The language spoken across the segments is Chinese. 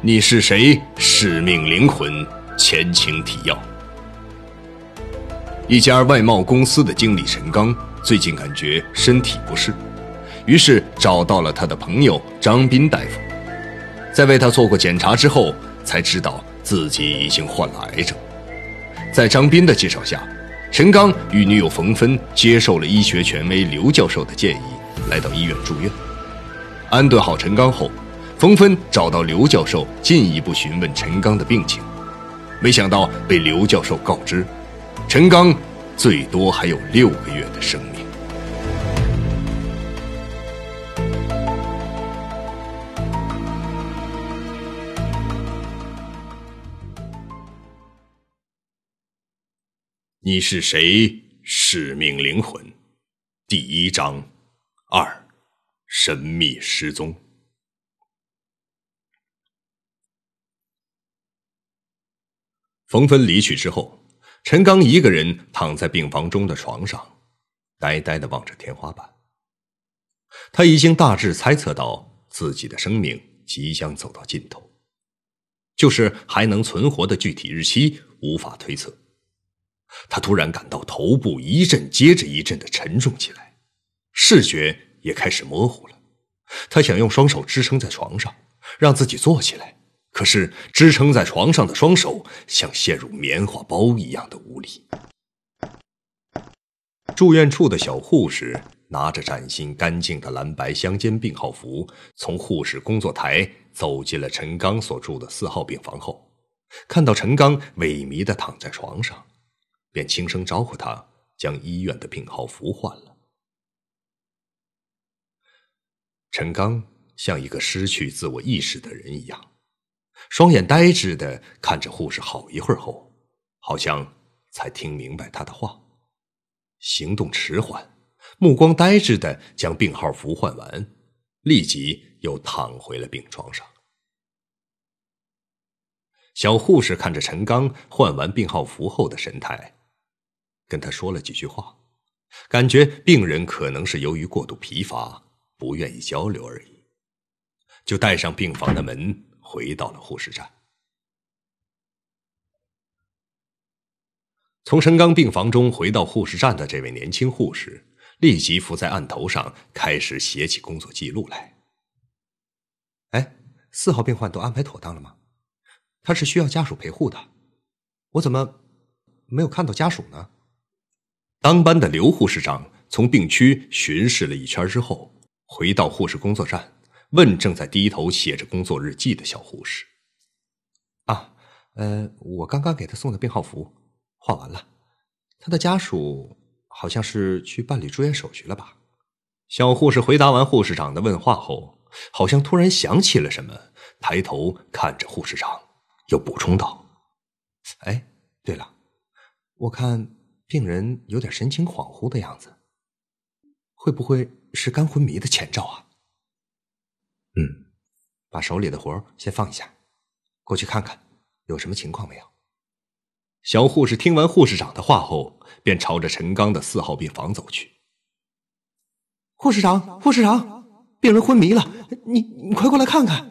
你是谁？使命灵魂前情提要：一家外贸公司的经理陈刚最近感觉身体不适，于是找到了他的朋友张斌大夫。在为他做过检查之后，才知道自己已经患了癌症。在张斌的介绍下，陈刚与女友冯芬接受了医学权威刘教授的建议，来到医院住院。安顿好陈刚后。冯芬找到刘教授，进一步询问陈刚的病情，没想到被刘教授告知，陈刚最多还有六个月的生命。你是谁？使命灵魂，第一章，二，神秘失踪。冯芬离去之后，陈刚一个人躺在病房中的床上，呆呆的望着天花板。他已经大致猜测到自己的生命即将走到尽头，就是还能存活的具体日期无法推测。他突然感到头部一阵接着一阵的沉重起来，视觉也开始模糊了。他想用双手支撑在床上，让自己坐起来。可是，支撑在床上的双手像陷入棉花包一样的无力。住院处的小护士拿着崭新干净的蓝白相间病号服，从护士工作台走进了陈刚所住的四号病房后，看到陈刚萎靡的躺在床上，便轻声招呼他将医院的病号服换了。陈刚像一个失去自我意识的人一样。双眼呆滞的看着护士好一会儿后，好像才听明白他的话，行动迟缓，目光呆滞的将病号服换完，立即又躺回了病床上。小护士看着陈刚换完病号服后的神态，跟他说了几句话，感觉病人可能是由于过度疲乏，不愿意交流而已，就带上病房的门。回到了护士站。从陈刚病房中回到护士站的这位年轻护士，立即伏在案头上开始写起工作记录来。哎，四号病患都安排妥当了吗？他是需要家属陪护的，我怎么没有看到家属呢？当班的刘护士长从病区巡视了一圈之后，回到护士工作站。问正在低头写着工作日记的小护士：“啊，呃，我刚刚给他送的病号服换完了，他的家属好像是去办理住院手续了吧？”小护士回答完护士长的问话后，好像突然想起了什么，抬头看着护士长，又补充道：“哎，对了，我看病人有点神情恍惚的样子，会不会是肝昏迷的前兆啊？”嗯，把手里的活先放一下，过去看看有什么情况没有。小护士听完护士长的话后，便朝着陈刚的四号病房走去。护士长，护士长，病人昏迷了，你你快过来看看。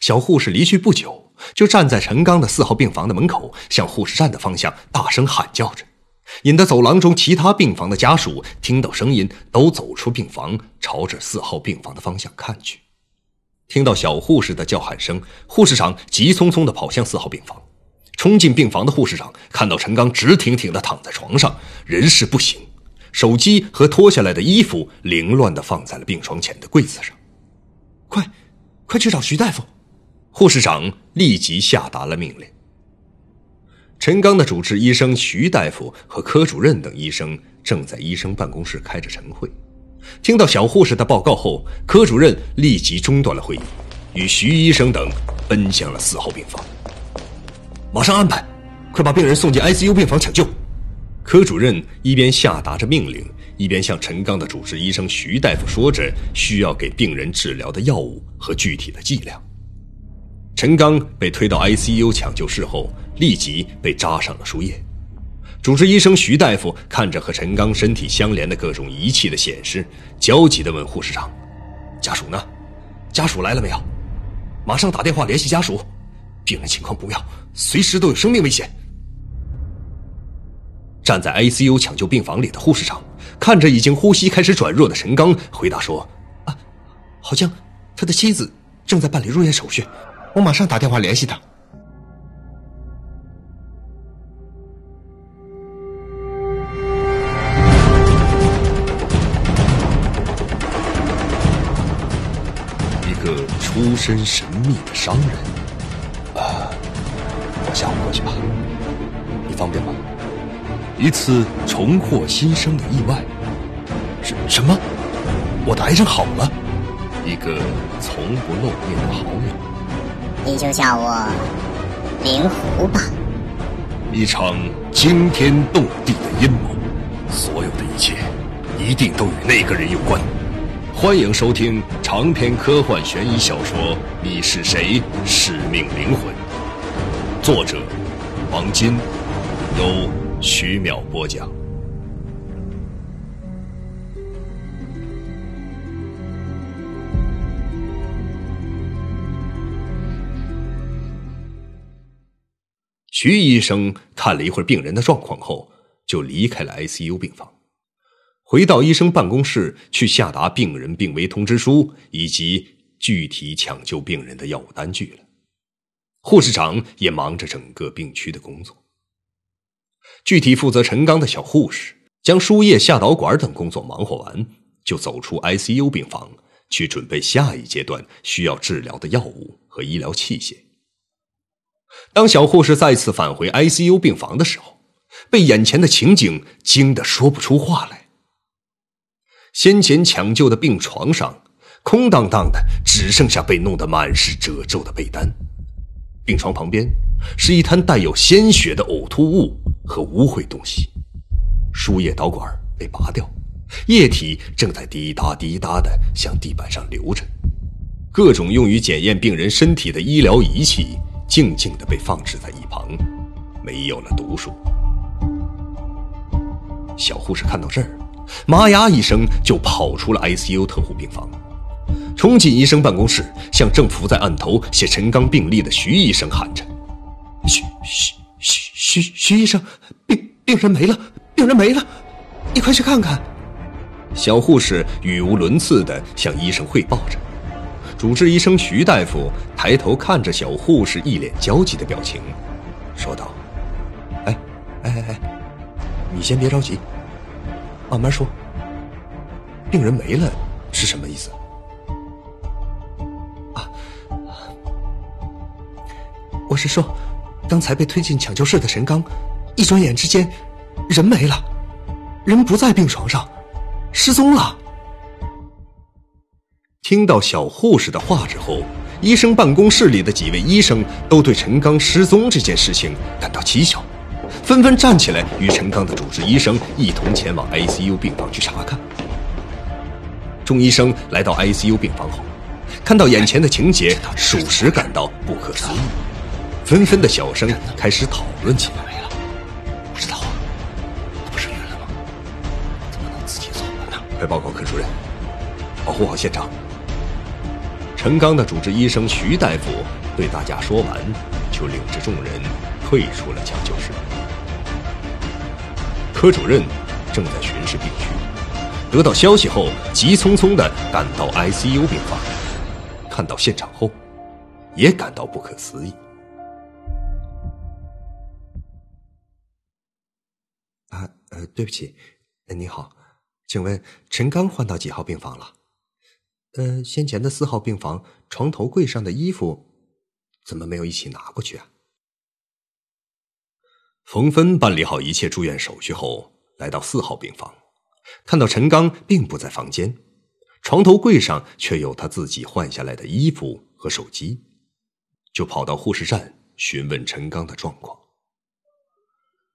小护士离去不久，就站在陈刚的四号病房的门口，向护士站的方向大声喊叫着，引得走廊中其他病房的家属听到声音，都走出病房，朝着四号病房的方向看去。听到小护士的叫喊声，护士长急匆匆地跑向四号病房。冲进病房的护士长看到陈刚直挺挺地躺在床上，人事不省，手机和脱下来的衣服凌乱地放在了病床前的柜子上。快，快去找徐大夫！护士长立即下达了命令。陈刚的主治医生徐大夫和科主任等医生正在医生办公室开着晨会。听到小护士的报告后，科主任立即中断了会议，与徐医生等奔向了四号病房。马上安排，快把病人送进 ICU 病房抢救。科主任一边下达着命令，一边向陈刚的主治医生徐大夫说着需要给病人治疗的药物和具体的剂量。陈刚被推到 ICU 抢救室后，立即被扎上了输液。主治医生徐大夫看着和陈刚身体相连的各种仪器的显示，焦急地问护士长：“家属呢？家属来了没有？”马上打电话联系家属，病人情况不妙，随时都有生命危险。站在 ICU 抢救病房里的护士长看着已经呼吸开始转弱的陈刚，回答说：“啊，好像他的妻子正在办理入院手续，我马上打电话联系他。”身神秘的商人，啊，我下午过去吧，你方便吗？一次重获新生的意外，什什么？我的癌症好了？一个从不露面的好友，你就叫我灵狐吧。一场惊天动地的阴谋，所有的一切一定都与那个人有关。欢迎收听长篇科幻悬疑小说《你是谁？使命灵魂》，作者王金，由。徐淼播讲。徐医生看了一会儿病人的状况后，就离开了 ICU 病房，回到医生办公室去下达病人病危通知书以及具体抢救病人的药物单据了。护士长也忙着整个病区的工作。具体负责陈刚的小护士将输液、下导管等工作忙活完，就走出 ICU 病房，去准备下一阶段需要治疗的药物和医疗器械。当小护士再次返回 ICU 病房的时候，被眼前的情景惊得说不出话来。先前抢救的病床上空荡荡的，只剩下被弄得满是褶皱的被单。病床旁边是一滩带有鲜血的呕吐物。和污秽东西，输液导管被拔掉，液体正在滴答滴答的向地板上流着。各种用于检验病人身体的医疗仪器静静的被放置在一旁，没有了读数。小护士看到这儿，妈呀一声就跑出了 ICU 特护病房，冲进医生办公室，向正伏在案头写陈刚病历的徐医生喊着：“徐徐。”徐徐徐医生，病病人没了，病人没了，你快去看看！小护士语无伦次的向医生汇报着。主治医生徐大夫抬头看着小护士一脸焦急的表情，说道：“哎，哎哎哎，你先别着急，慢慢说。病人没了是什么意思？啊，我是说。”刚才被推进抢救室的陈刚，一转眼之间，人没了，人不在病床上，失踪了。听到小护士的话之后，医生办公室里的几位医生都对陈刚失踪这件事情感到蹊跷，纷纷站起来与陈刚的主治医生一同前往 ICU 病房去查看。众医生来到 ICU 病房后，看到眼前的情节，属实感到不可思议。纷纷的小声开始讨论起来。了，不知道啊，不是晕了吗？怎么能自己走了呢？快报告科主任，保护好现场。陈刚的主治医生徐大夫对大家说完，就领着众人退出了抢救室。科主任正在巡视病区，得到消息后，急匆匆的赶到 ICU 病房，看到现场后，也感到不可思议。啊呃，对不起，你好，请问陈刚换到几号病房了？呃，先前的四号病房床头柜上的衣服怎么没有一起拿过去啊？冯芬办理好一切住院手续后，来到四号病房，看到陈刚并不在房间，床头柜上却有他自己换下来的衣服和手机，就跑到护士站询问陈刚的状况。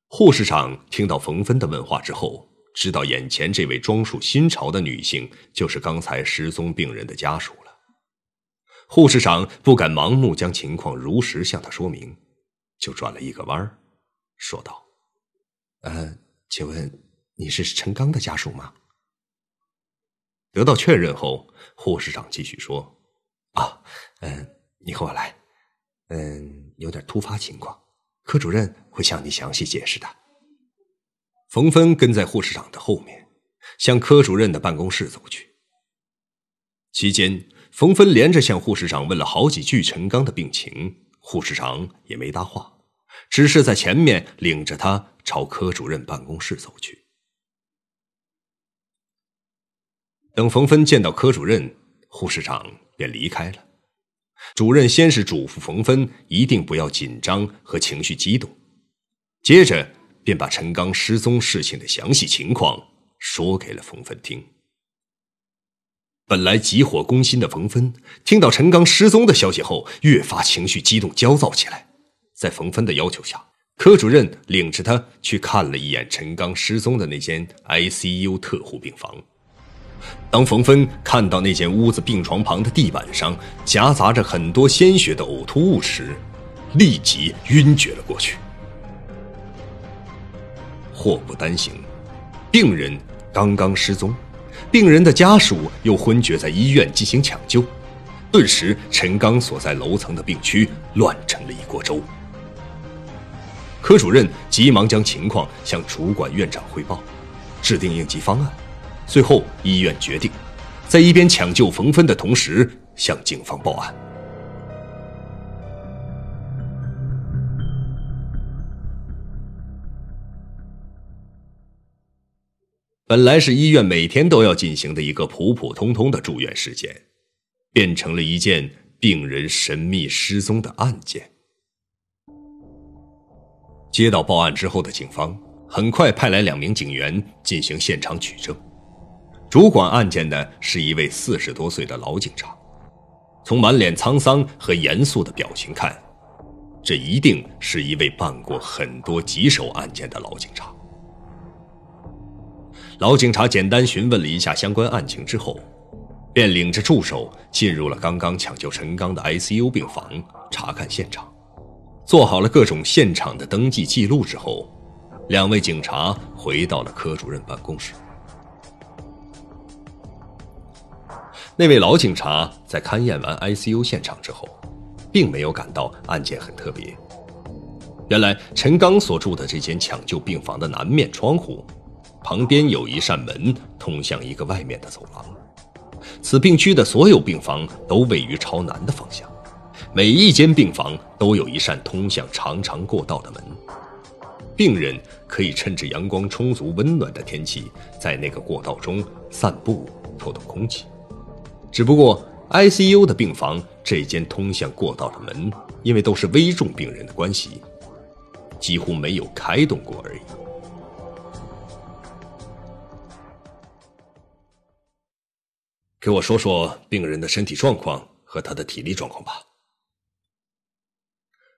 护士长听到冯芬的问话之后，知道眼前这位装束新潮的女性就是刚才失踪病人的家属了。护士长不敢盲目将情况如实向他说明，就转了一个弯儿，说道：“呃，请问你是陈刚的家属吗？”得到确认后，护士长继续说：“啊，嗯，你和我来。嗯，有点突发情况，科主任会向你详细解释的。冯芬跟在护士长的后面，向科主任的办公室走去。期间，冯芬连着向护士长问了好几句陈刚的病情，护士长也没搭话，只是在前面领着他朝科主任办公室走去。等冯芬见到科主任，护士长便离开了。主任先是嘱咐冯芬一定不要紧张和情绪激动，接着便把陈刚失踪事情的详细情况说给了冯芬听。本来急火攻心的冯芬，听到陈刚失踪的消息后，越发情绪激动、焦躁起来。在冯芬的要求下，科主任领着他去看了一眼陈刚失踪的那间 ICU 特护病房。当冯芬看到那间屋子病床旁的地板上夹杂着很多鲜血的呕吐物时，立即晕厥了过去。祸不单行，病人刚刚失踪，病人的家属又昏厥在医院进行抢救，顿时陈刚所在楼层的病区乱成了一锅粥。科主任急忙将情况向主管院长汇报，制定应急方案。最后，医院决定，在一边抢救冯芬的同时，向警方报案。本来是医院每天都要进行的一个普普通通的住院事件，变成了一件病人神秘失踪的案件。接到报案之后的警方，很快派来两名警员进行现场取证。主管案件的是一位四十多岁的老警察，从满脸沧桑和严肃的表情看，这一定是一位办过很多棘手案件的老警察。老警察简单询问了一下相关案情之后，便领着助手进入了刚刚抢救陈刚的 ICU 病房查看现场，做好了各种现场的登记记录之后，两位警察回到了科主任办公室。那位老警察在勘验完 ICU 现场之后，并没有感到案件很特别。原来陈刚所住的这间抢救病房的南面窗户旁边有一扇门，通向一个外面的走廊。此病区的所有病房都位于朝南的方向，每一间病房都有一扇通向长长过道的门。病人可以趁着阳光充足、温暖的天气，在那个过道中散步、透透空气。只不过，ICU 的病房这间通向过道的门，因为都是危重病人的关系，几乎没有开动过而已。给我说说病人的身体状况和他的体力状况吧。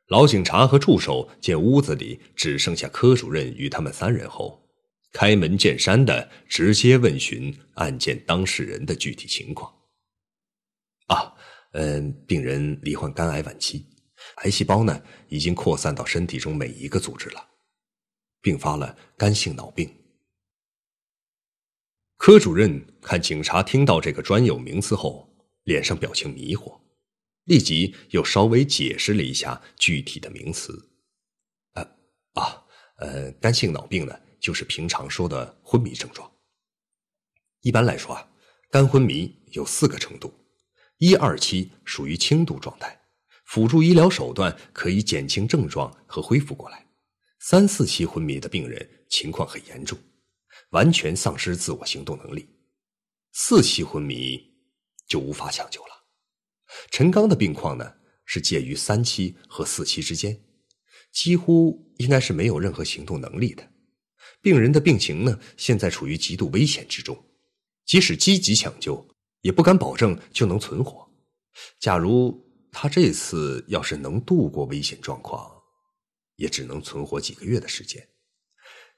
老警察和助手见屋子里只剩下科主任与他们三人后，开门见山的直接问询案件当事人的具体情况。啊，嗯，病人罹患肝癌晚期，癌细胞呢已经扩散到身体中每一个组织了，并发了肝性脑病。科主任看警察听到这个专有名词后，脸上表情迷惑，立即又稍微解释了一下具体的名词。啊啊，呃，肝性脑病呢，就是平常说的昏迷症状。一般来说啊，肝昏迷有四个程度。一二期属于轻度状态，辅助医疗手段可以减轻症状和恢复过来。三四期昏迷的病人情况很严重，完全丧失自我行动能力。四期昏迷就无法抢救了。陈刚的病况呢是介于三期和四期之间，几乎应该是没有任何行动能力的。病人的病情呢现在处于极度危险之中，即使积极抢救。也不敢保证就能存活。假如他这次要是能度过危险状况，也只能存活几个月的时间。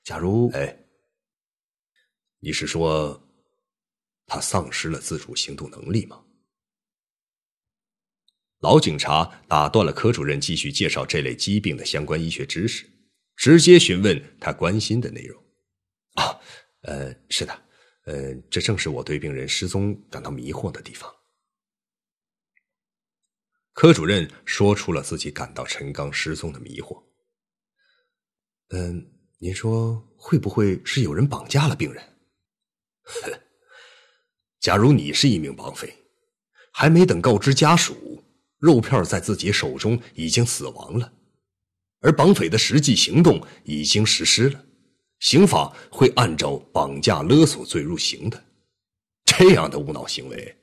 假如……哎，你是说他丧失了自主行动能力吗？老警察打断了科主任继续介绍这类疾病的相关医学知识，直接询问他关心的内容。啊，呃，是的。呃，这正是我对病人失踪感到迷惑的地方。科主任说出了自己感到陈刚失踪的迷惑。嗯，您说会不会是有人绑架了病人？哼，假如你是一名绑匪，还没等告知家属，肉片在自己手中已经死亡了，而绑匪的实际行动已经实施了，刑法会按照绑架勒索罪入刑的。这样的无脑行为，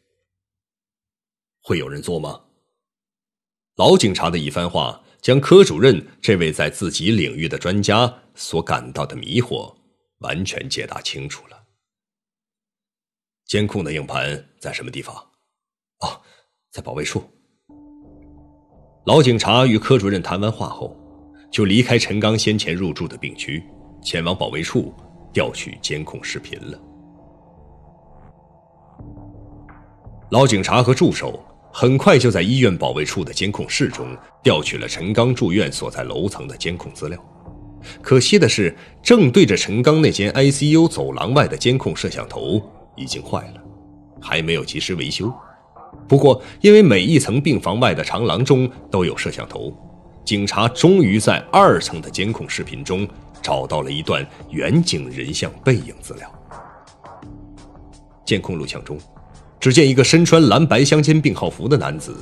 会有人做吗？老警察的一番话，将科主任这位在自己领域的专家所感到的迷惑，完全解答清楚了。监控的硬盘在什么地方？哦，在保卫处。老警察与科主任谈完话后，就离开陈刚先前入住的病区，前往保卫处调取监控视频了。老警察和助手很快就在医院保卫处的监控室中调取了陈刚住院所在楼层的监控资料。可惜的是，正对着陈刚那间 ICU 走廊外的监控摄像头。已经坏了，还没有及时维修。不过，因为每一层病房外的长廊中都有摄像头，警察终于在二层的监控视频中找到了一段远景人像背影资料。监控录像中，只见一个身穿蓝白相间病号服的男子，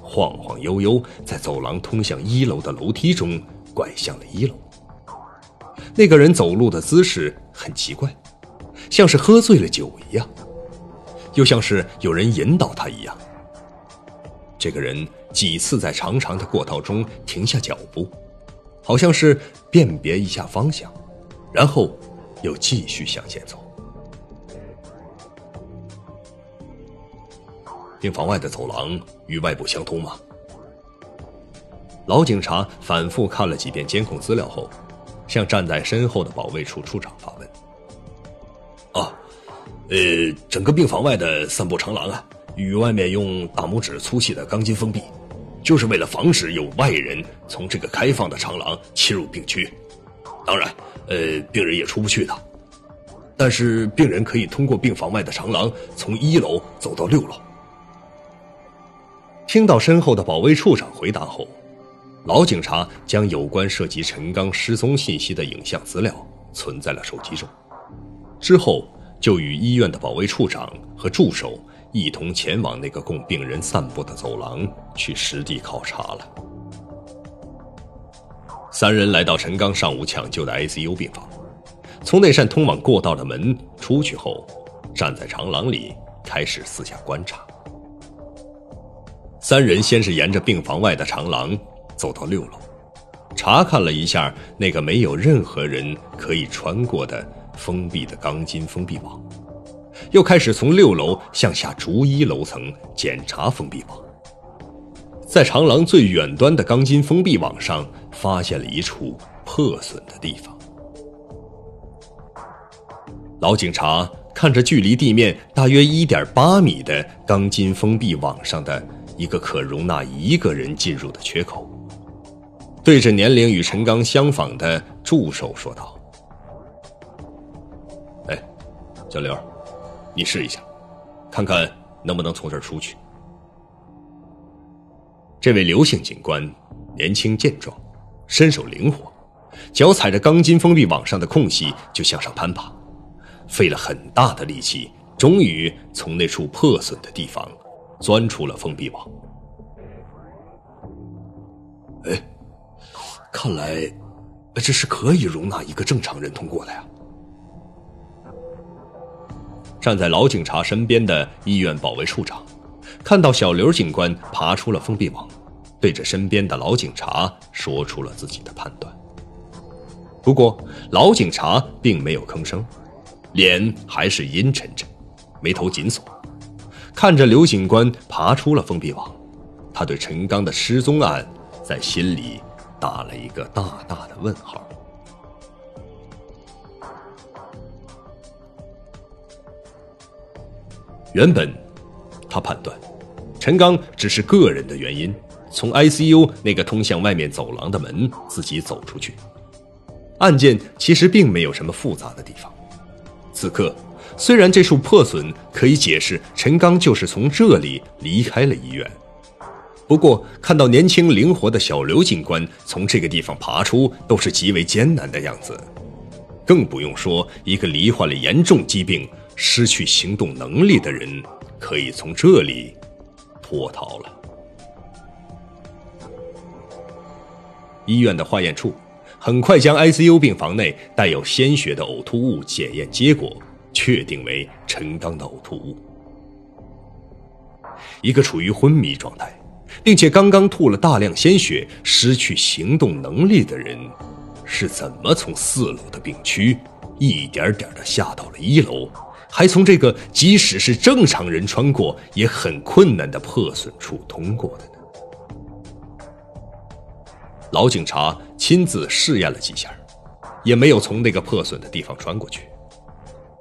晃晃悠悠在走廊通向一楼的楼梯中拐向了一楼。那个人走路的姿势很奇怪。像是喝醉了酒一样，又像是有人引导他一样。这个人几次在长长的过道中停下脚步，好像是辨别一下方向，然后又继续向前走。病房外的走廊与外部相通吗？老警察反复看了几遍监控资料后，向站在身后的保卫处处长发。呃，整个病房外的三部长廊啊，与外面用大拇指粗细的钢筋封闭，就是为了防止有外人从这个开放的长廊侵入病区。当然，呃，病人也出不去的。但是病人可以通过病房外的长廊从一楼走到六楼。听到身后的保卫处长回答后，老警察将有关涉及陈刚失踪信息的影像资料存在了手机中。之后，就与医院的保卫处长和助手一同前往那个供病人散步的走廊去实地考察了。三人来到陈刚上午抢救的 ICU 病房，从那扇通往过道的门出去后，站在长廊里开始四下观察。三人先是沿着病房外的长廊走到六楼，查看了一下那个没有任何人可以穿过的。封闭的钢筋封闭网，又开始从六楼向下逐一楼层检查封闭网。在长廊最远端的钢筋封闭网上，发现了一处破损的地方。老警察看着距离地面大约一点八米的钢筋封闭网上的一个可容纳一个人进入的缺口，对着年龄与陈刚相仿的助手说道。小刘，你试一下，看看能不能从这儿出去。这位刘姓警官年轻健壮，身手灵活，脚踩着钢筋封闭网上的空隙就向上攀爬，费了很大的力气，终于从那处破损的地方钻出了封闭网。哎，看来这是可以容纳一个正常人通过的呀。站在老警察身边的医院保卫处长，看到小刘警官爬出了封闭网，对着身边的老警察说出了自己的判断。不过，老警察并没有吭声，脸还是阴沉沉，眉头紧锁，看着刘警官爬出了封闭网，他对陈刚的失踪案在心里打了一个大大的问号。原本，他判断，陈刚只是个人的原因，从 ICU 那个通向外面走廊的门自己走出去。案件其实并没有什么复杂的地方。此刻，虽然这处破损可以解释陈刚就是从这里离开了医院，不过看到年轻灵活的小刘警官从这个地方爬出，都是极为艰难的样子，更不用说一个罹患了严重疾病、失去行动能力的人可以从这里脱逃了。医院的化验处很快将 ICU 病房内带有鲜血的呕吐物检验结果确定为陈刚的呕吐物。一个处于昏迷状态，并且刚刚吐了大量鲜血、失去行动能力的人，是怎么从四楼的病区一点点的下到了一楼，还从这个即使是正常人穿过也很困难的破损处通过的呢？老警察亲自试验了几下，也没有从那个破损的地方穿过去，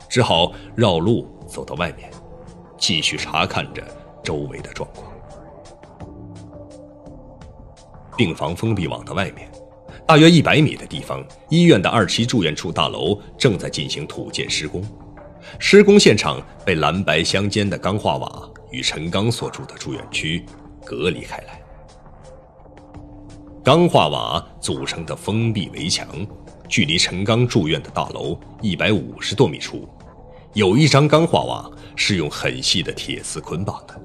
只好绕路走到外面，继续查看着周围的状况。病房封闭网的外面，大约一百米的地方，医院的二期住院处大楼正在进行土建施工，施工现场被蓝白相间的钢化瓦与陈刚所住的住院区隔离开来。钢化瓦组成的封闭围墙，距离陈刚住院的大楼一百五十多米处，有一张钢化瓦是用很细的铁丝捆绑的。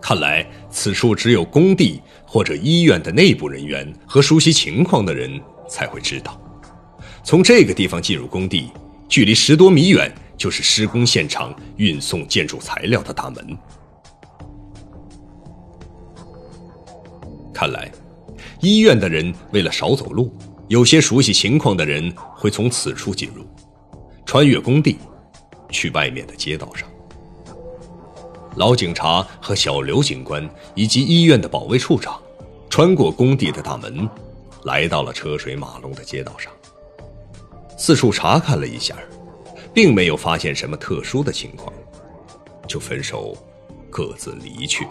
看来此处只有工地或者医院的内部人员和熟悉情况的人才会知道。从这个地方进入工地，距离十多米远就是施工现场运送建筑材料的大门。看来，医院的人为了少走路，有些熟悉情况的人会从此处进入，穿越工地，去外面的街道上。老警察和小刘警官以及医院的保卫处长，穿过工地的大门，来到了车水马龙的街道上，四处查看了一下，并没有发现什么特殊的情况，就分手，各自离去了。